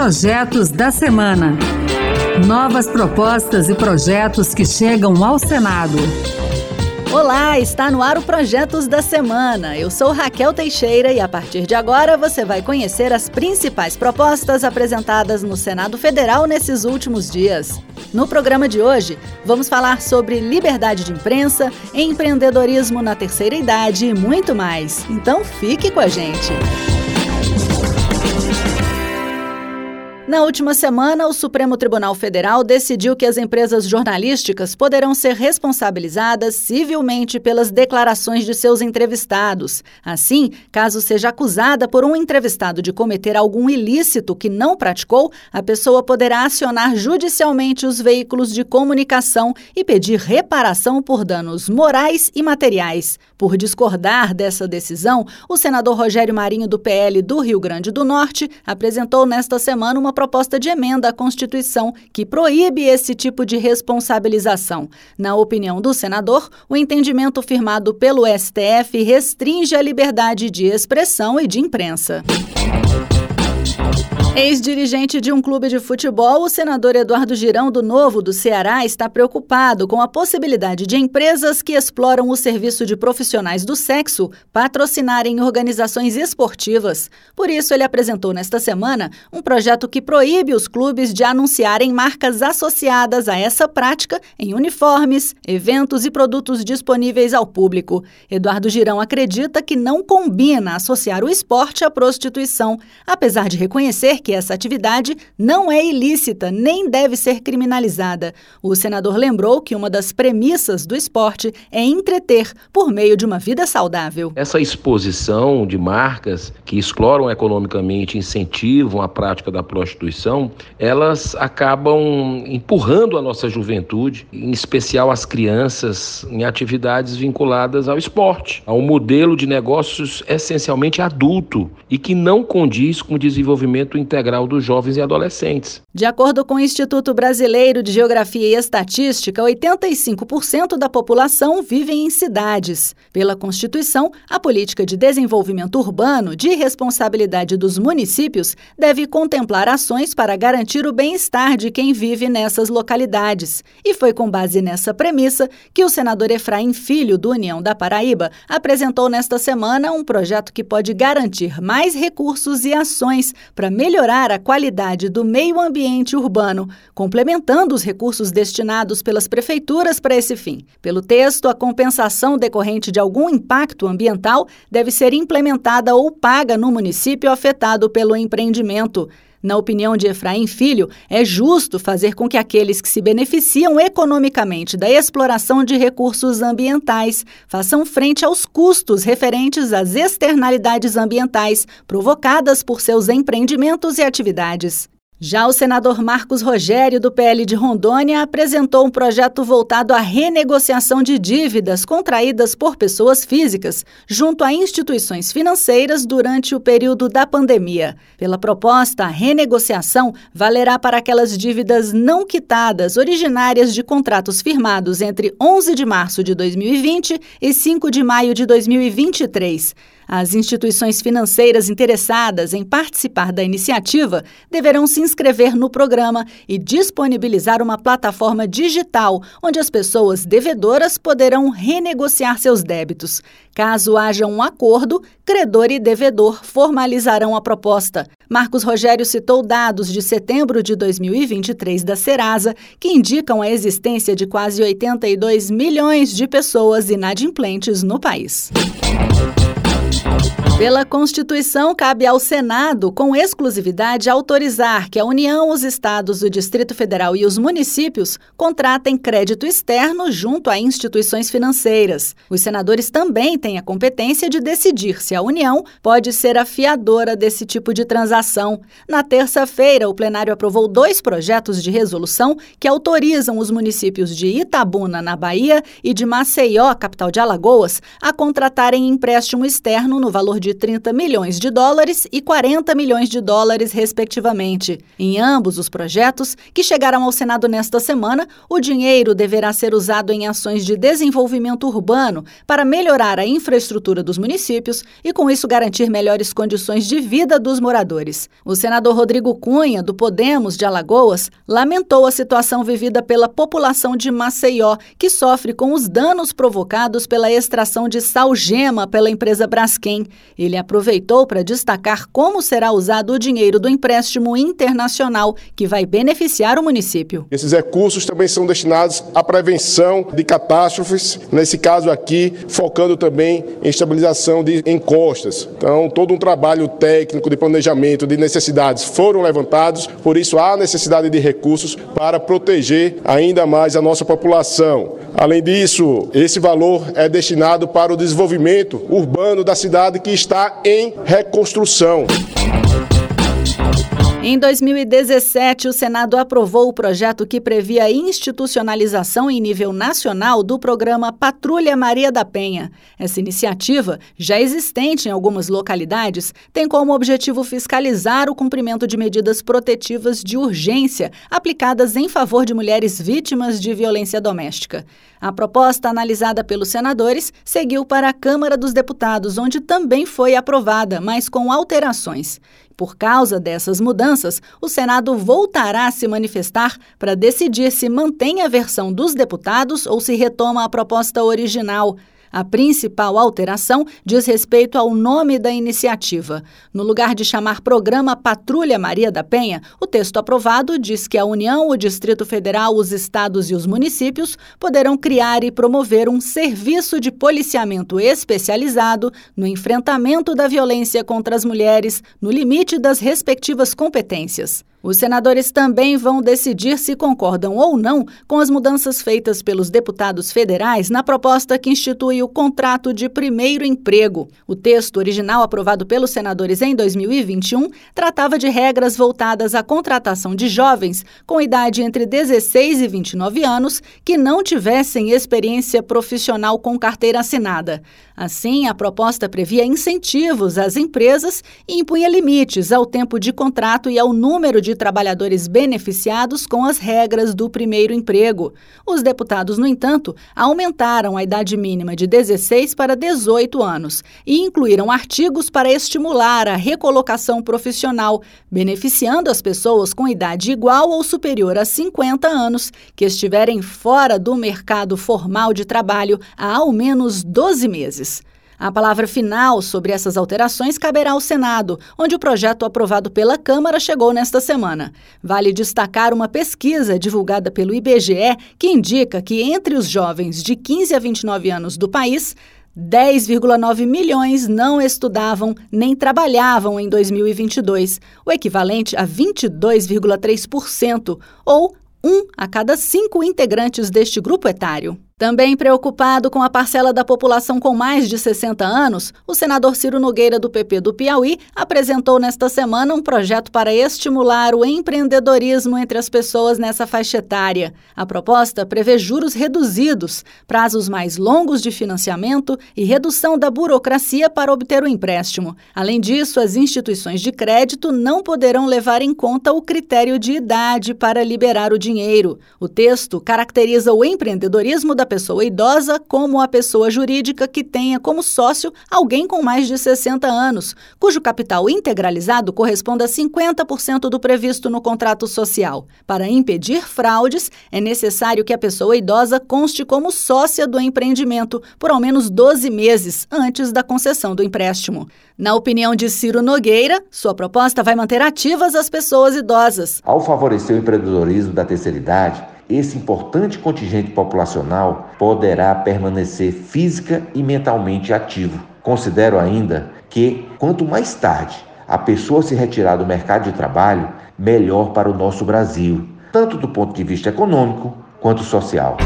Projetos da Semana. Novas propostas e projetos que chegam ao Senado. Olá, está no ar o Projetos da Semana. Eu sou Raquel Teixeira e a partir de agora você vai conhecer as principais propostas apresentadas no Senado Federal nesses últimos dias. No programa de hoje, vamos falar sobre liberdade de imprensa, empreendedorismo na terceira idade e muito mais. Então fique com a gente. Na última semana, o Supremo Tribunal Federal decidiu que as empresas jornalísticas poderão ser responsabilizadas civilmente pelas declarações de seus entrevistados. Assim, caso seja acusada por um entrevistado de cometer algum ilícito que não praticou, a pessoa poderá acionar judicialmente os veículos de comunicação e pedir reparação por danos morais e materiais. Por discordar dessa decisão, o senador Rogério Marinho, do PL do Rio Grande do Norte, apresentou nesta semana uma proposta de emenda à Constituição que proíbe esse tipo de responsabilização. Na opinião do senador, o entendimento firmado pelo STF restringe a liberdade de expressão e de imprensa. Ex-dirigente de um clube de futebol, o senador Eduardo Girão do Novo do Ceará está preocupado com a possibilidade de empresas que exploram o serviço de profissionais do sexo patrocinarem organizações esportivas. Por isso, ele apresentou nesta semana um projeto que proíbe os clubes de anunciarem marcas associadas a essa prática em uniformes, eventos e produtos disponíveis ao público. Eduardo Girão acredita que não combina associar o esporte à prostituição, apesar de reconhecer que essa atividade não é ilícita nem deve ser criminalizada. O senador lembrou que uma das premissas do esporte é entreter por meio de uma vida saudável. Essa exposição de marcas que exploram economicamente, incentivam a prática da prostituição, elas acabam empurrando a nossa juventude, em especial as crianças, em atividades vinculadas ao esporte, a um modelo de negócios essencialmente adulto e que não condiz com o desenvolvimento integral dos jovens e adolescentes. De acordo com o Instituto Brasileiro de Geografia e Estatística, 85% da população vive em cidades. Pela Constituição, a política de desenvolvimento urbano de responsabilidade dos municípios deve contemplar ações para garantir o bem-estar de quem vive nessas localidades. E foi com base nessa premissa que o senador Efraim Filho, do União da Paraíba, apresentou nesta semana um projeto que pode garantir mais recursos e ações para melhorar melhorar a qualidade do meio ambiente urbano, complementando os recursos destinados pelas prefeituras para esse fim. Pelo texto, a compensação decorrente de algum impacto ambiental deve ser implementada ou paga no município afetado pelo empreendimento. Na opinião de Efraim Filho, é justo fazer com que aqueles que se beneficiam economicamente da exploração de recursos ambientais façam frente aos custos referentes às externalidades ambientais provocadas por seus empreendimentos e atividades. Já o senador Marcos Rogério, do PL de Rondônia, apresentou um projeto voltado à renegociação de dívidas contraídas por pessoas físicas junto a instituições financeiras durante o período da pandemia. Pela proposta, a renegociação valerá para aquelas dívidas não quitadas originárias de contratos firmados entre 11 de março de 2020 e 5 de maio de 2023. As instituições financeiras interessadas em participar da iniciativa deverão se inscrever no programa e disponibilizar uma plataforma digital onde as pessoas devedoras poderão renegociar seus débitos. Caso haja um acordo, credor e devedor formalizarão a proposta. Marcos Rogério citou dados de setembro de 2023 da Serasa que indicam a existência de quase 82 milhões de pessoas inadimplentes no país. change. Pela Constituição, cabe ao Senado, com exclusividade, autorizar que a União, os estados, o Distrito Federal e os municípios contratem crédito externo junto a instituições financeiras. Os senadores também têm a competência de decidir se a União pode ser a fiadora desse tipo de transação. Na terça-feira, o plenário aprovou dois projetos de resolução que autorizam os municípios de Itabuna, na Bahia, e de Maceió, capital de Alagoas, a contratarem empréstimo externo no valor de de 30 milhões de dólares e 40 milhões de dólares, respectivamente. Em ambos os projetos, que chegaram ao Senado nesta semana, o dinheiro deverá ser usado em ações de desenvolvimento urbano para melhorar a infraestrutura dos municípios e, com isso, garantir melhores condições de vida dos moradores. O senador Rodrigo Cunha, do Podemos de Alagoas, lamentou a situação vivida pela população de Maceió, que sofre com os danos provocados pela extração de salgema pela empresa Braskem. Ele aproveitou para destacar como será usado o dinheiro do empréstimo internacional, que vai beneficiar o município. Esses recursos também são destinados à prevenção de catástrofes, nesse caso aqui, focando também em estabilização de encostas. Então, todo um trabalho técnico de planejamento de necessidades foram levantados, por isso há necessidade de recursos para proteger ainda mais a nossa população. Além disso, esse valor é destinado para o desenvolvimento urbano da cidade que está em reconstrução. Em 2017, o Senado aprovou o projeto que previa a institucionalização em nível nacional do programa Patrulha Maria da Penha. Essa iniciativa, já existente em algumas localidades, tem como objetivo fiscalizar o cumprimento de medidas protetivas de urgência aplicadas em favor de mulheres vítimas de violência doméstica. A proposta analisada pelos senadores seguiu para a Câmara dos Deputados, onde também foi aprovada, mas com alterações. Por causa dessas mudanças, o Senado voltará a se manifestar para decidir se mantém a versão dos deputados ou se retoma a proposta original. A principal alteração diz respeito ao nome da iniciativa. No lugar de chamar Programa Patrulha Maria da Penha, o texto aprovado diz que a União, o Distrito Federal, os estados e os municípios poderão criar e promover um serviço de policiamento especializado no enfrentamento da violência contra as mulheres, no limite das respectivas competências. Os senadores também vão decidir se concordam ou não com as mudanças feitas pelos deputados federais na proposta que institui o contrato de primeiro emprego. O texto original aprovado pelos senadores em 2021 tratava de regras voltadas à contratação de jovens com idade entre 16 e 29 anos que não tivessem experiência profissional com carteira assinada. Assim, a proposta previa incentivos às empresas e impunha limites ao tempo de contrato e ao número de de trabalhadores beneficiados com as regras do primeiro emprego. Os deputados, no entanto, aumentaram a idade mínima de 16 para 18 anos e incluíram artigos para estimular a recolocação profissional, beneficiando as pessoas com idade igual ou superior a 50 anos que estiverem fora do mercado formal de trabalho há ao menos 12 meses. A palavra final sobre essas alterações caberá ao Senado, onde o projeto aprovado pela Câmara chegou nesta semana. Vale destacar uma pesquisa divulgada pelo IBGE que indica que entre os jovens de 15 a 29 anos do país, 10,9 milhões não estudavam nem trabalhavam em 2022, o equivalente a 22,3%, ou um a cada cinco integrantes deste grupo etário. Também preocupado com a parcela da população com mais de 60 anos, o senador Ciro Nogueira, do PP do Piauí, apresentou nesta semana um projeto para estimular o empreendedorismo entre as pessoas nessa faixa etária. A proposta prevê juros reduzidos, prazos mais longos de financiamento e redução da burocracia para obter o empréstimo. Além disso, as instituições de crédito não poderão levar em conta o critério de idade para liberar o dinheiro. O texto caracteriza o empreendedorismo da pessoa idosa como a pessoa jurídica que tenha como sócio alguém com mais de 60 anos, cujo capital integralizado corresponda a 50% do previsto no contrato social. Para impedir fraudes, é necessário que a pessoa idosa conste como sócia do empreendimento por ao menos 12 meses antes da concessão do empréstimo. Na opinião de Ciro Nogueira, sua proposta vai manter ativas as pessoas idosas. Ao favorecer o empreendedorismo da terceira idade, esse importante contingente populacional poderá permanecer física e mentalmente ativo. Considero ainda que, quanto mais tarde a pessoa se retirar do mercado de trabalho, melhor para o nosso Brasil, tanto do ponto de vista econômico quanto social.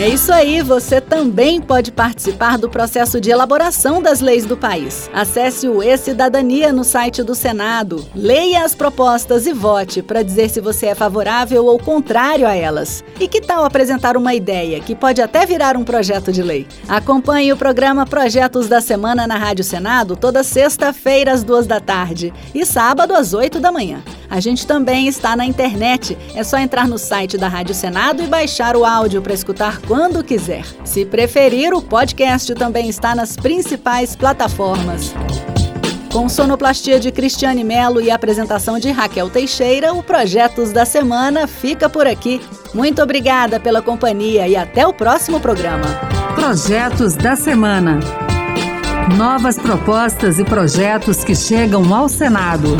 É isso aí, você também pode participar do processo de elaboração das leis do país. Acesse o E-Cidadania no site do Senado, leia as propostas e vote para dizer se você é favorável ou contrário a elas. E que tal apresentar uma ideia que pode até virar um projeto de lei? Acompanhe o programa Projetos da Semana na Rádio Senado toda sexta-feira às duas da tarde e sábado às oito da manhã. A gente também está na internet. É só entrar no site da Rádio Senado e baixar o áudio para escutar quando quiser. Se preferir, o podcast também está nas principais plataformas. Com sonoplastia de Cristiane Melo e apresentação de Raquel Teixeira, o Projetos da Semana fica por aqui. Muito obrigada pela companhia e até o próximo programa. Projetos da Semana. Novas propostas e projetos que chegam ao Senado.